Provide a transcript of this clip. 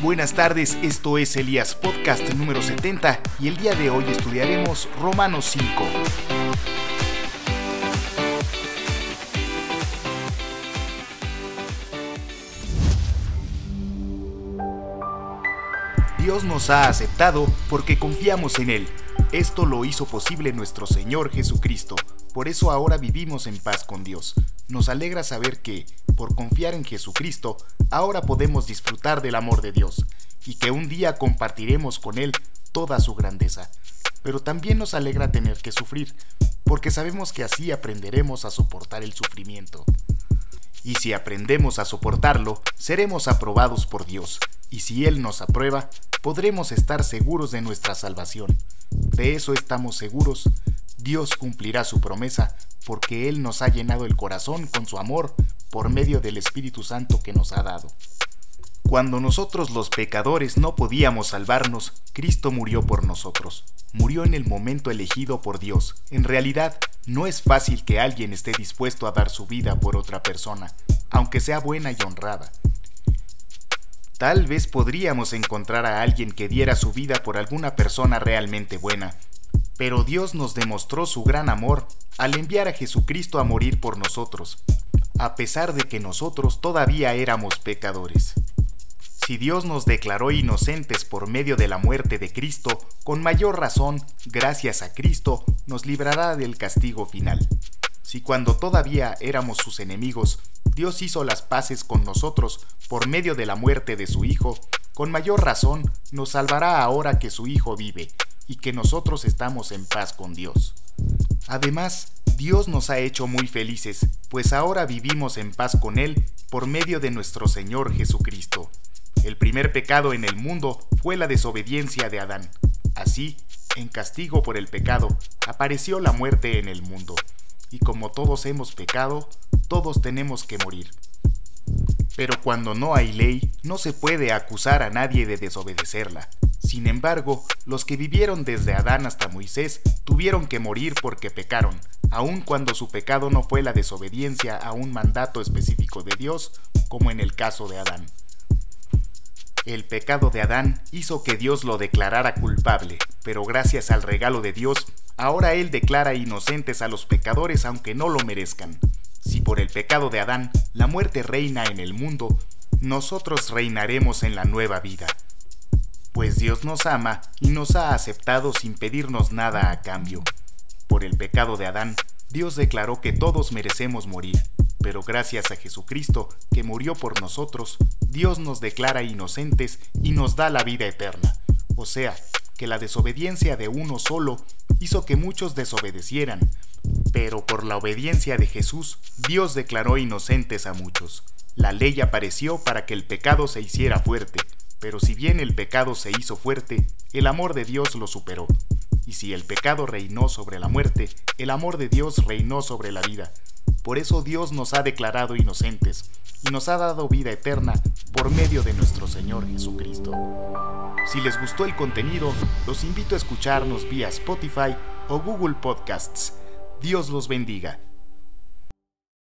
Buenas tardes, esto es Elías Podcast número 70 y el día de hoy estudiaremos Romanos 5. Dios nos ha aceptado porque confiamos en Él. Esto lo hizo posible nuestro Señor Jesucristo. Por eso ahora vivimos en paz con Dios. Nos alegra saber que, por confiar en Jesucristo, ahora podemos disfrutar del amor de Dios y que un día compartiremos con Él toda su grandeza. Pero también nos alegra tener que sufrir, porque sabemos que así aprenderemos a soportar el sufrimiento. Y si aprendemos a soportarlo, seremos aprobados por Dios, y si Él nos aprueba, podremos estar seguros de nuestra salvación. De eso estamos seguros, Dios cumplirá su promesa, porque Él nos ha llenado el corazón con su amor por medio del Espíritu Santo que nos ha dado. Cuando nosotros los pecadores no podíamos salvarnos, Cristo murió por nosotros. Murió en el momento elegido por Dios. En realidad, no es fácil que alguien esté dispuesto a dar su vida por otra persona, aunque sea buena y honrada. Tal vez podríamos encontrar a alguien que diera su vida por alguna persona realmente buena, pero Dios nos demostró su gran amor al enviar a Jesucristo a morir por nosotros, a pesar de que nosotros todavía éramos pecadores. Si Dios nos declaró inocentes por medio de la muerte de Cristo, con mayor razón, gracias a Cristo, nos librará del castigo final. Si cuando todavía éramos sus enemigos, Dios hizo las paces con nosotros por medio de la muerte de su Hijo, con mayor razón nos salvará ahora que su Hijo vive y que nosotros estamos en paz con Dios. Además, Dios nos ha hecho muy felices, pues ahora vivimos en paz con Él por medio de nuestro Señor Jesucristo. El primer pecado en el mundo fue la desobediencia de Adán. Así, en castigo por el pecado, apareció la muerte en el mundo. Y como todos hemos pecado, todos tenemos que morir. Pero cuando no hay ley, no se puede acusar a nadie de desobedecerla. Sin embargo, los que vivieron desde Adán hasta Moisés tuvieron que morir porque pecaron, aun cuando su pecado no fue la desobediencia a un mandato específico de Dios, como en el caso de Adán. El pecado de Adán hizo que Dios lo declarara culpable, pero gracias al regalo de Dios, ahora Él declara inocentes a los pecadores aunque no lo merezcan. Si por el pecado de Adán la muerte reina en el mundo, nosotros reinaremos en la nueva vida. Pues Dios nos ama y nos ha aceptado sin pedirnos nada a cambio. Por el pecado de Adán, Dios declaró que todos merecemos morir, pero gracias a Jesucristo, que murió por nosotros, Dios nos declara inocentes y nos da la vida eterna. O sea, que la desobediencia de uno solo hizo que muchos desobedecieran, pero por la obediencia de Jesús, Dios declaró inocentes a muchos. La ley apareció para que el pecado se hiciera fuerte, pero si bien el pecado se hizo fuerte, el amor de Dios lo superó. Y si el pecado reinó sobre la muerte, el amor de Dios reinó sobre la vida. Por eso Dios nos ha declarado inocentes y nos ha dado vida eterna por medio de nuestro Señor Jesucristo. Si les gustó el contenido, los invito a escucharnos vía Spotify o Google Podcasts. Dios los bendiga.